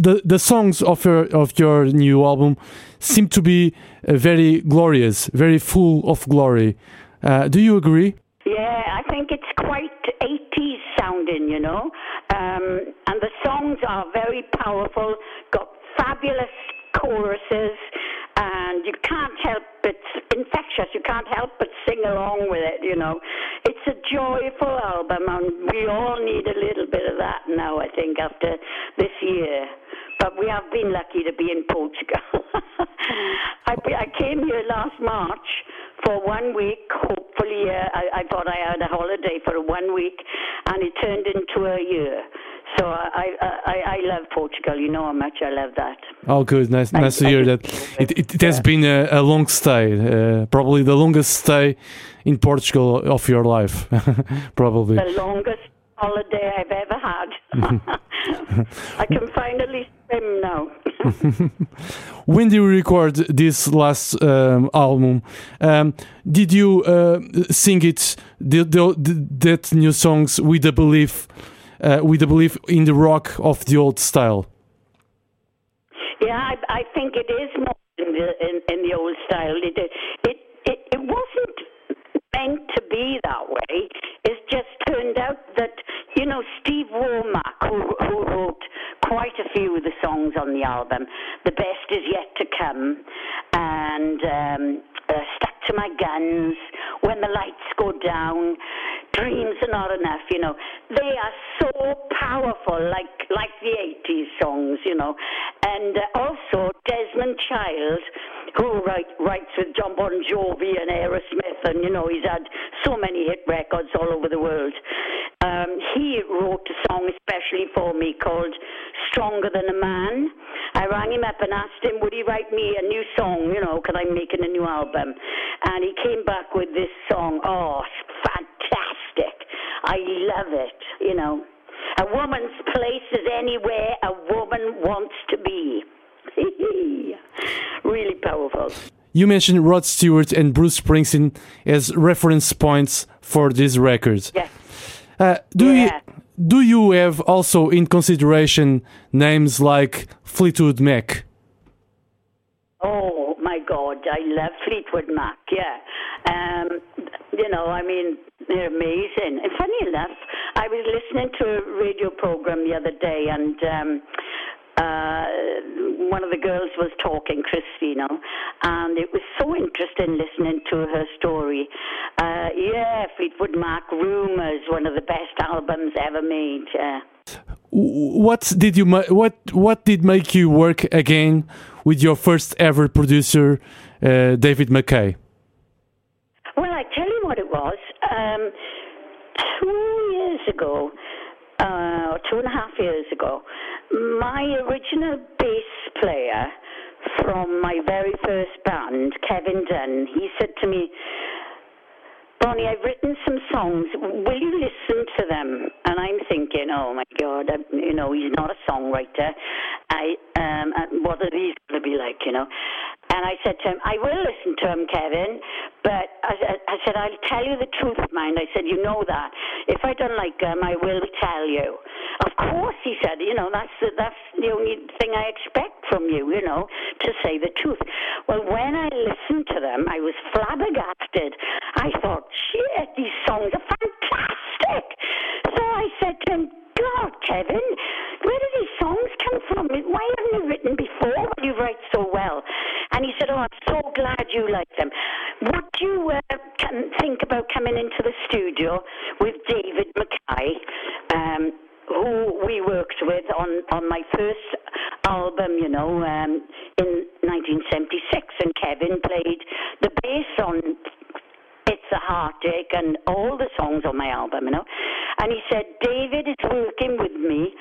the the songs of your of your new album seem to be uh, very glorious, very full of glory. Uh, do you agree? Yeah, I think it's quite 80s sounding, you know. Um, and the songs are very powerful, got fabulous choruses, and you can't help it's infectious. You can't help but sing along with it, you know. It's a joyful album, and we all need a little bit of that now, I think, after this year. But we have been lucky to be in Portugal. I, I came here last March for one week. Hopefully, uh, I, I thought I had a holiday for one week, and it turned into a year. So I, I, I love Portugal. You know how much I love that. Oh, good. Nice, nice to hear that. It, it, it has been a, a long stay, uh, probably the longest stay in Portugal of your life, probably. The longest holiday I've ever had. I can finally swim now. when did you record this last um, album, um, did you uh, sing it, the, the, the, that new songs with the belief? Uh, with a belief in the rock of the old style. Yeah, I, I think it is more in the, in, in the old style. It, it, it, it wasn't meant to be that way. It's just turned out that, you know, Steve Womack, who, who wrote quite a few of the songs on the album, The Best Is Yet to Come, and um, uh, Stuck to My Guns, When the Lights Go Down, Dreams Are Not Enough, you know. They are so powerful, like, like the 80s songs, you know. And uh, also, Desmond Child, who write, writes with John Bon Jovi and Aerosmith, and, you know, he's had so many hit records all over the world. Um, he wrote a song especially for me called Stronger Than a Man. I rang him up and asked him, would he write me a new song, you know, because I'm making a new album. And he came back with this song. Oh. I love it, you know. A woman's place is anywhere a woman wants to be. really powerful. You mentioned Rod Stewart and Bruce Springsteen as reference points for this record. Yeah. Uh, do yeah. you do you have also in consideration names like Fleetwood Mac? Oh my God, I love Fleetwood Mac. Yeah, um, you know, I mean, they're amazing. And funny enough, I was listening to a radio program the other day, and um, uh, one of the girls was talking, Christina, and it was so interesting listening to her story. Uh, yeah, Fleetwood Mac, Rumours, one of the best albums ever made. Yeah. What did you what what did make you work again with your first ever producer, uh, David Mackay? Well, I tell you what it was. Um, two years ago, uh, two and a half years ago, my original bass player from my very first band, Kevin Dunn, he said to me, Bonnie, I've written some songs. Will you listen to them? And I'm thinking, oh my God, I, you know, he's not a songwriter. I, um, what are these going to be like, you know? And I said to him, I will listen to them, Kevin, but I, I, said, I'll tell you the truth, mind. I said, you know that. If I don't like him, I will tell you. Of course, he said, you know, that's the, that's the only thing I expect from you, you know, to say the truth. Well, when I listened to them, I was flabbergasted. I thought, shit, these songs are fantastic. So I said to him, God, Kevin, where do these songs come from? Why haven't you written before when you write so well? And he said, Oh, I'm so glad you like them. Would you uh, think about coming into the studio with David Mackay? Um, who we worked with on, on my first album, you know, um, in 1976, and Kevin played the bass on a Heartache and all the songs on my album, you know. And he said, David is working with me,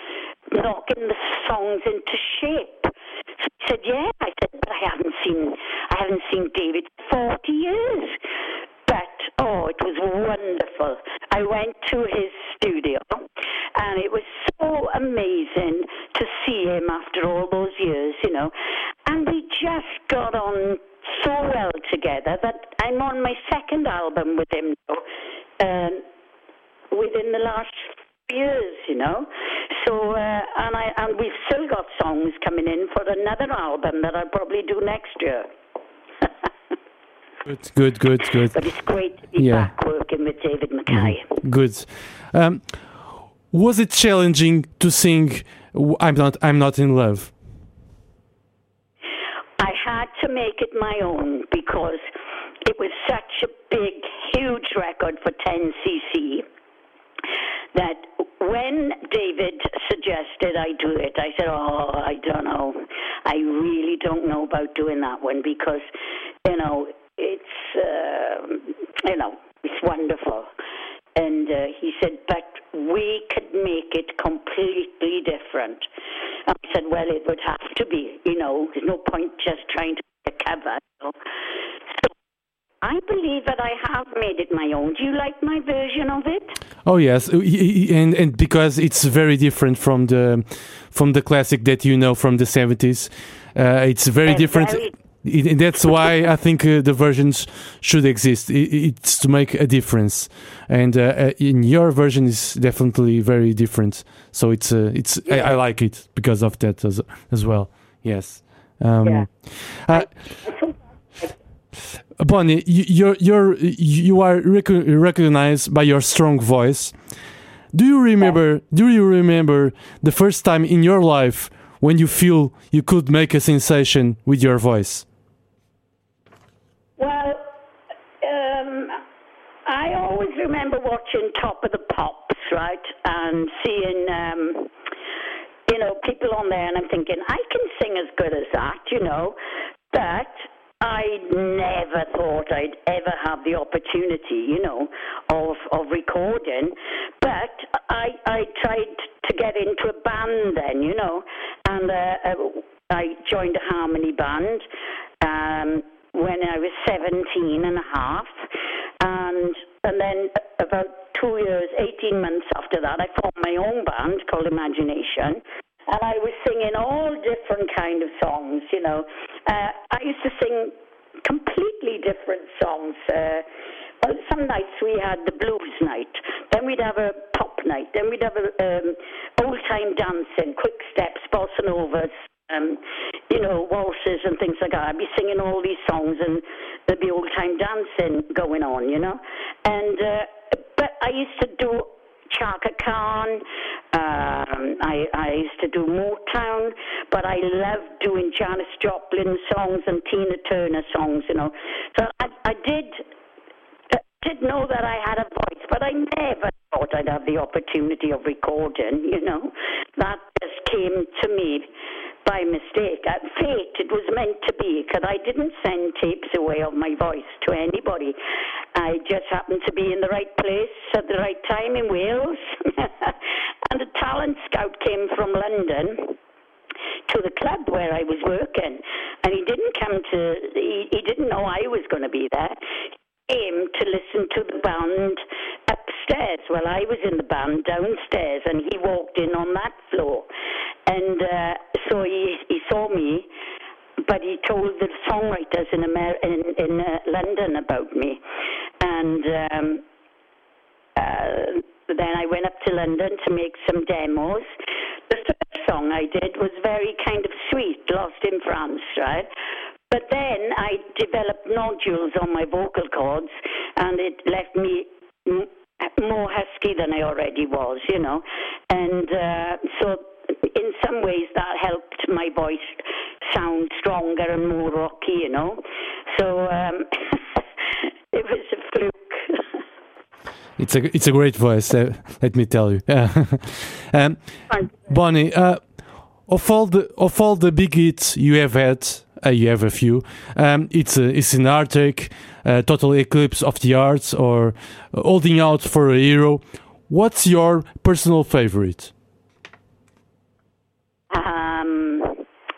knocking the songs into shape. So he said, yeah. I said, but I haven't seen, I haven't seen David 40 years. But, oh, it was wonderful. I went to his studio and it was so amazing to see him after all those years, you know. And we just got on so well together that I'm on my second album with him now. Um, within the last years, you know. So, uh, and I and we've still got songs coming in for another album that I'll probably do next year. good, good, good, good. But it's great to be yeah. back working with David Mackay. Mm, good. Um, was it challenging to sing "I'm not, I'm not in love"? To make it my own because it was such a big, huge record for 10cc that when David suggested I do it, I said, "Oh, I don't know. I really don't know about doing that one because, you know, it's, uh, you know, it's wonderful." And uh, he said, "But we could make it completely different." I said, "Well, it would have to be. You know, there's no point just trying to cover." You know? I believe that I have made it my own. Do you like my version of it? Oh yes, and and because it's very different from the from the classic that you know from the seventies, uh, it's very different. Very it, that's why I think uh, the versions should exist. It, it's to make a difference, and uh, uh, in your version is definitely very different. So it's uh, it's yeah. I, I, like it because of that as as well. Yes. Um, yeah. Uh, Bonnie, you're, you're, you are recognized by your strong voice. Do you remember? Do you remember the first time in your life when you feel you could make a sensation with your voice? Well, um, I always remember watching Top of the Pops, right, and seeing, um, know, people on there, and I'm thinking I can sing as good as that, you know, but I never thought I'd ever have the opportunity, you know, of of recording. But I I tried to get into a band then, you know, and uh, uh I joined a harmony band um, when I was 17 and a half, and and then about two years, 18 months after that, I formed my own band called Imagination and I was singing all different kind of songs. You know, uh, I used to sing completely different songs. Uh, well, some nights we had the blues night, then we'd have a pop night, then we'd have a um, old time dancing, quick steps, bossa novas, um, you know, waltzes and things like that. I'd be singing all these songs and there'd be old time dancing going on, you know. And uh, but I used to do Chaka Khan. Um, I, I used to do Motown, but I loved doing Janis Joplin songs and Tina Turner songs, you know. So I, I did did know that I had a voice, but I never thought I'd have the opportunity of recording, you know. That just came to me by mistake. At fate, it was meant to be, because I didn't send tapes away of my voice to anybody. I just happened to be in the right place at the right time in Wales. and a talent scout came from London to the club where I was working, and he didn't come to. He, he didn't know I was going to be there. Came to listen to the band upstairs. Well, I was in the band downstairs, and he walked in on that floor, and uh, so he he saw me, but he told the songwriters in Amer- in, in uh, London about me, and. Um, uh, then I went up to London to make some demos. The first song I did was very kind of sweet, Lost in France, right? But then I developed nodules on my vocal cords, and it left me more husky than I already was, you know. And uh, so, in some ways, that helped my voice sound stronger and more rocky, you know. So um, it was a fluke. it's a it's a great voice. Uh, let me tell you. um, Bonnie, uh, of all the of all the big hits you have had, you have a few. Um, it's a, it's an Heartache, uh, Total Eclipse of the Heart, or Holding Out for a Hero. What's your personal favorite? Um,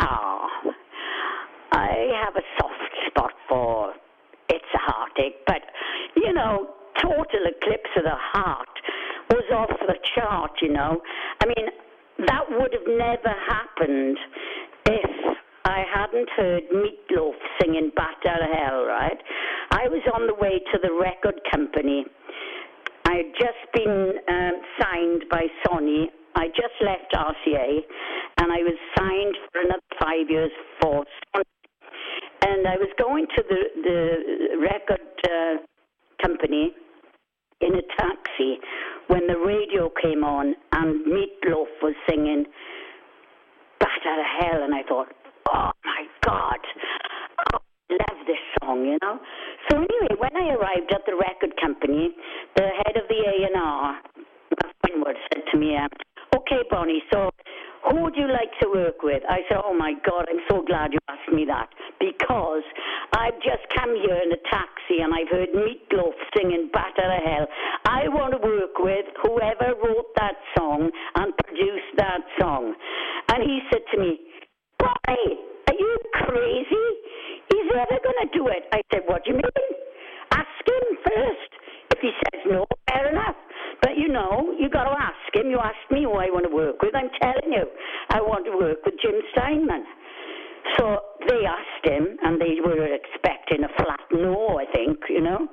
oh, I have a soft spot for It's a Heartache, but you know, Total Eclipse of the Heart was off the chart. You know, I mean, that would have never happened I hadn't heard Meatloaf singing Bat Out of Hell, right? I was on the way to the record company I had just been um, signed by Sony. I just left RCA, and I was signed for another five years for Sony. And I was going to the the record uh, company in a taxi when the radio came on and Meatloaf was singing "Bat Out of Hell," and I thought, "Oh my God!" love this song, you know. So anyway, when I arrived at the record company, the head of the A&R, Winward, said to me, uh, "Okay, Bonnie, so who would you like to work with?" I said, "Oh my God, I'm so glad you asked me that because I've just come here in a taxi and I've heard Meatloaf singing "Bat Out of Hell." I want to work with whoever wrote that song and produced that song." And he said to me, "Bonnie, are you crazy?" He's never going to do it. I said, What do you mean? Ask him first. If he says no, fair enough. But you know, you got to ask him. You asked me who I want to work with. I'm telling you, I want to work with Jim Steinman. So they asked him, and they were expecting a flat no, I think, you know.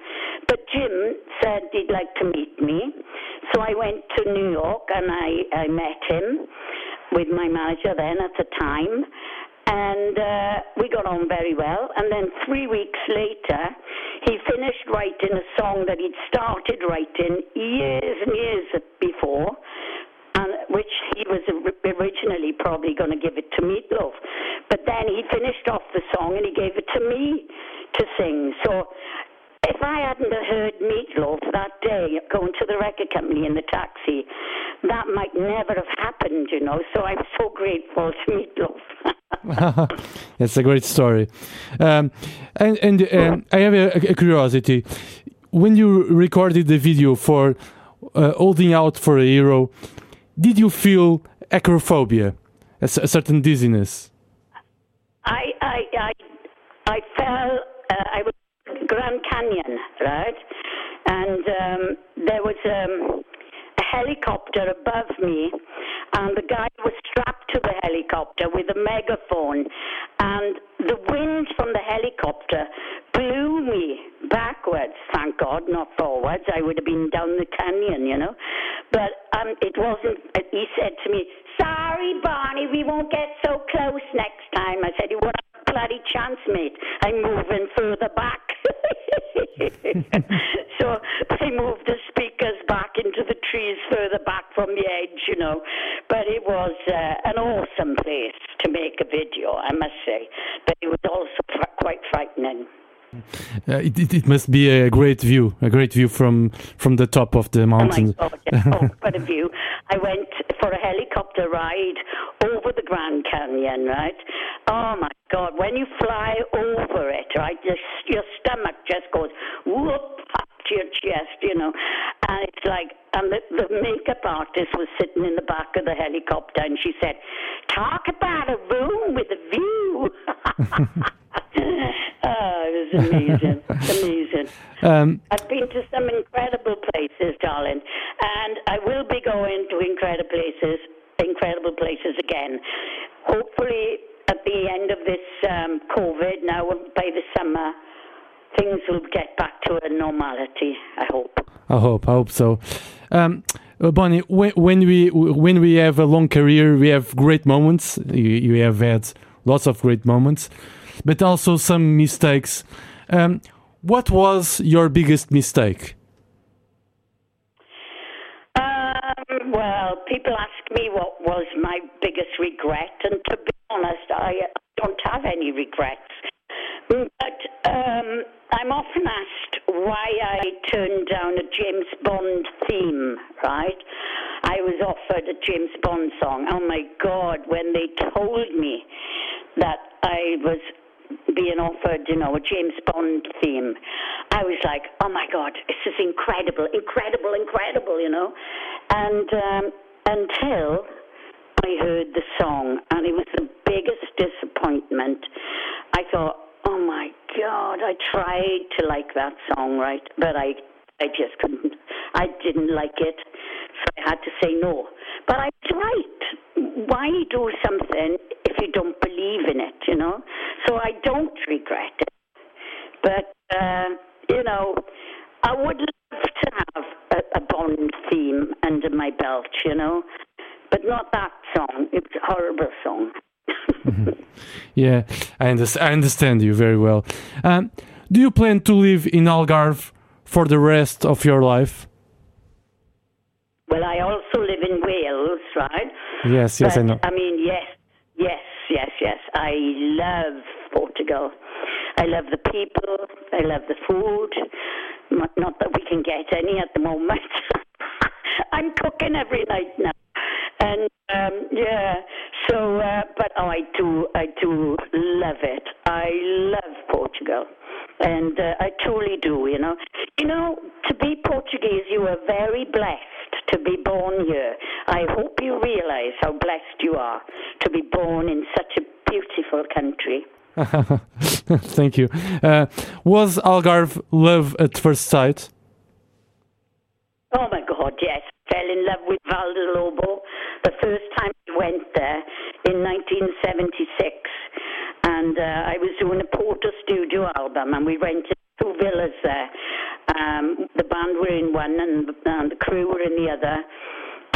But Jim said he'd like to meet me. So I went to New York and I, I met him with my manager then at the time and uh, we got on very well. And then three weeks later, he finished writing a song that he'd started writing years and years before, and which he was originally probably going to give it to Meatloaf. But then he finished off the song and he gave it to me to sing. So if I hadn't heard Meatloaf that day going to the record company in the taxi, that might never have happened, you know. So I'm so grateful to Meatloaf. It's a great story. Um, and and um, I have a, a, curiosity. When you recorded the video for uh, Holding Out for a Hero, did you feel acrophobia, a, a certain dizziness? I, I, I, I felt, uh, I was Grand Canyon, right? And um, there was um, a helicopter above me, and the guy helicopter with a megaphone, and the wind from the helicopter blew me backwards. Thank God, not forwards. I would have been down the canyon, you know. But um, it wasn't. He said to me, "Sorry, Bonnie, we won't get so close next time." I said, "You a bloody chance, mate? I'm moving further back." so I moved the trees further back from the edge, you know. But it was uh, an awesome place to make a video, I must say. But it was also quite frightening. Uh, it, it, it, must be a great view, a great view from from the top of the mountain. Oh my God! oh, what a view! I went for a helicopter ride over the Grand Canyon, right? Oh my God! When you fly over it, right, just your stomach just goes whoop your chest, you know, and it's like. And the, the makeup artist was sitting in the back of the helicopter, and she said, "Talk about a room with a view." oh, it was amazing, amazing. Um, I've been to some incredible places, darling, and I will be going to incredible places, incredible places again. Hopefully, at the end of this um, COVID, now by the summer, things will get back to a normality. I hope. I hope. I hope so. Um, uh, Bonnie, when, when we when we have a long career, we have great moments. You, you have had lots of great moments but also some mistakes. Um, what was your biggest mistake? Um, well, people ask me what was my biggest regret, and to be honest, I don't have any regrets. But um, I'm often asked why I turned down a James Bond theme, right? I was offered a James Bond song. Oh my God, when they told me that I was being offered, you know, a James Bond theme, I was like, oh my God, this is incredible, incredible, incredible, you know. And um, until I heard the song, and it was the biggest disappointment. I thought, oh my God, I tried to like that song, right? But I, I just couldn't. I didn't like it, so I had to say no. But I right. Why do something if you don't believe in it, you know? So I don't regret it. But, uh, you know, I would love to have a, a belch, you know. But not that song. It was a horrible song. Yeah, I, under- I understand you very well. Um, do you plan to live in Algarve for the rest of your life? Well, I also live in Wales, right? Yes, yes, but, I know. I mean, yes, yes, yes, yes. I love Portugal. I love the people. I love the food. Not that we can get any at the moment. I'm cooking every night now, and um, yeah. So, uh, but oh, I do, I do love it. I love Portugal, and uh, I truly do. You know, you know, to be Portuguese, you are very blessed to be born here. I hope you realize how blessed you are to be born in such a beautiful country. Thank you. Uh, was Algarve love at first sight? Oh my God, yes. Fell in love with Vale do Lobo the first time I went there in 1976. And uh, I was doing a Porter Studio album, and we rented two villas there. Um, the band were in one, and, and the crew were in the other.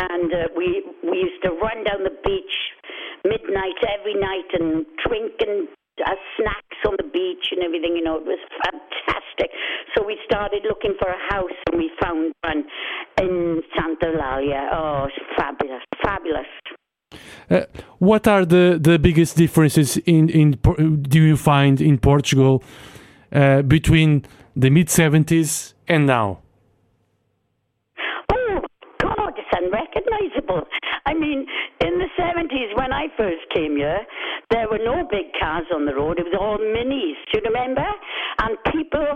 And uh, we we used to run down the beach midnight every night and drink and uh, snacks on the beach and everything. You know, it was fantastic. So we started looking for a house, and we found one in Santa Eulalia. Oh, it's fabulous, fabulous. Uh, what are the, the biggest differences in, in do you find in Portugal uh, between the mid 70s and now? Oh God, it's unrecognizable. I mean, in the seventies when I first came here, there were no big cars on the road. It was all minis. Do you remember? And people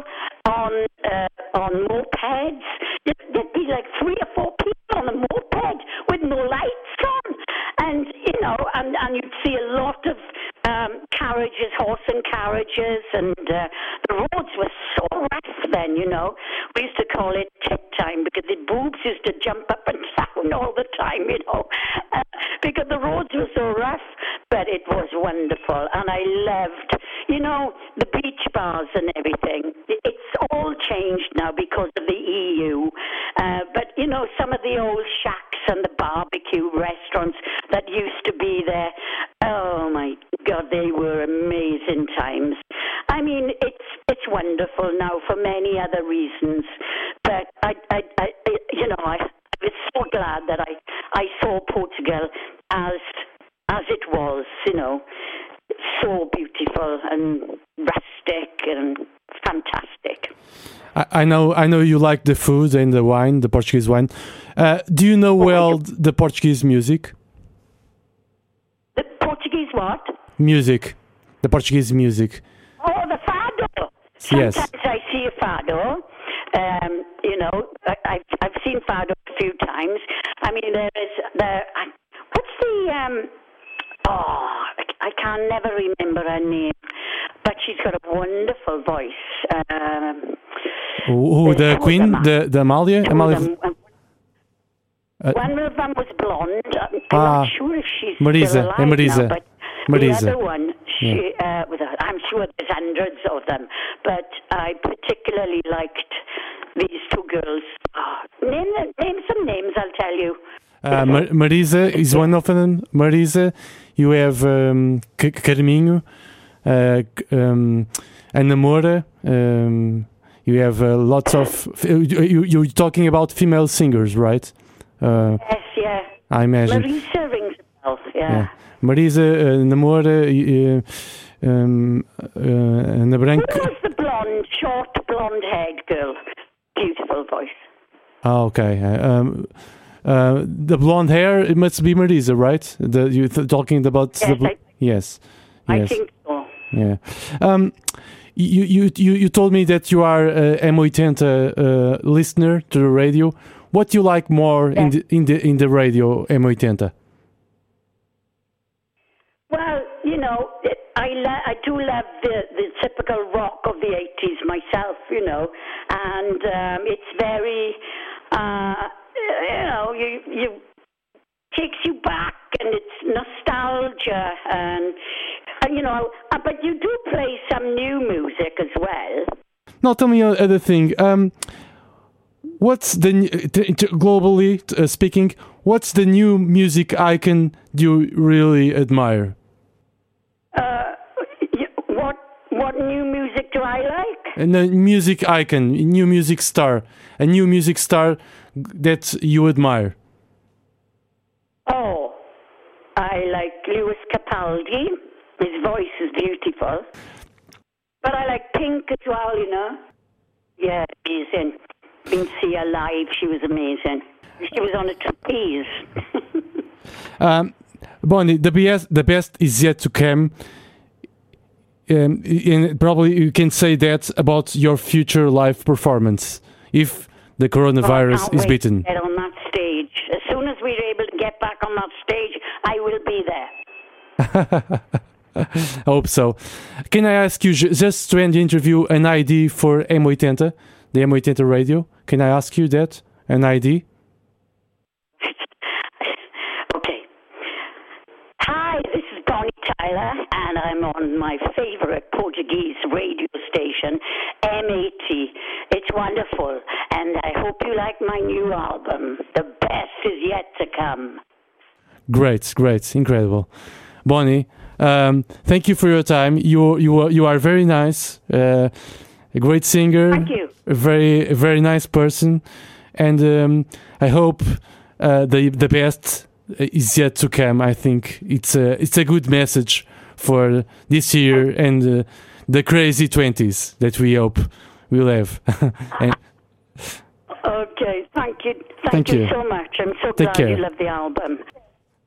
on uh, on mopeds. There'd be like three or four people on a moped with no lights on, and you know, and and you'd see a lot of um, carriages, horse and carriages, and uh, the roads were so rough then. You know, we used to call it tit time because the boobs used to jump up and down all the time. You know, uh, because the roads were so rough. But it was wonderful, and I loved, you know, the beach bars and everything. It's all changed now because of the EU. Uh, but you know, some of the old shacks and the barbecue restaurants that used to be there. Oh my God, they were amazing times. I mean, it's it's wonderful now for many other reasons. But I, I, I you know, I, I was so glad that I I saw Portugal as as it was, you know, so beautiful and rustic and fantastic. I, I know I know you like the food and the wine, the Portuguese wine. Uh, do you know well the Portuguese music? The Portuguese what? Music, the Portuguese music. Oh, the fado. Yes. Sometimes I see a fado. Um, you know, I, I've I've seen fado a few times. I mean, there is there. What's the um? Oh, I, can never remember her name, but she's got a wonderful voice. Um, Who, who, the Queen, the the Amalia, Amalia. Uh, one of them was blonde. I'm Ah, not sure if she's Marisa, still alive Marisa. now, but Marisa. The other one, she, uh, was a, I'm sure there's hundreds of them, but I particularly liked these two girls. Oh, name name some names, I'll tell you. Uh, Mar- Marisa is one of them. Marisa, you have um, C- Carminho, uh, um, Ana Moura. Um, you have uh, lots of. You, you're talking about female singers, right? Uh, Yes, yeah. I imagine. Marisa rings a bell. Yeah. Yeah. Marisa, uh, Ana Moura, uh, um, uh, Ana Who was the blonde, short, blonde-haired girl? Beautiful voice. Ah, okay. Um, uh, the blonde hair, it must be Marisa, right? The, you're th- talking about Yes, the. I- yes. I Yes. think so. Yeah. Um, you, you, you, you told me that you are a M80 uh, listener to the radio. What do you like more in the in the in the radio M80? Well, you know, it, I lo- I do love the the typical rock of the '80s myself, you know, and um, it's very, uh, you know, you you takes you back and it's nostalgia and, and you know, uh, but you do play some new music as well. Now tell me another thing. Um, what's the t- t- globally uh, speaking? what's the new music icon you really admire? Uh, y- what what new music do I like? And a music icon, a new music star, a new music star that you admire. Oh, I like Lewis Capaldi. His voice is beautiful. But I like Pink as well, you know. Yeah, amazing. Been see her live. She was amazing. She was on a trapeze. Um, Bonnie, the best, the best is yet to come. Um, and probably you can say that about your future live performance if the coronavirus Oh, is beaten. Get on that stage. As soon as we're able to get back on that stage, I will be there. I hope so. Can I ask you, just to end the interview, an ID for M80, the M80 radio? Can I ask you that? An ID? okay. Hi, this is Bonnie Tyler, I'm on my favorite Portuguese radio station, M80. It's wonderful, and I hope you like my new album. The best is yet to come. Great, great, incredible. Bonnie, um, thank you for your time. You you are, you are very nice, uh, a great singer, Thank you. a very a very nice person, and um, I hope uh, the the best is yet to come. I think it's a it's a good message for this year and uh, the crazy twenties that we hope we'll have. and Okay, thank you. Thank, Thank you. you. so much. I'm so Take glad you love the album.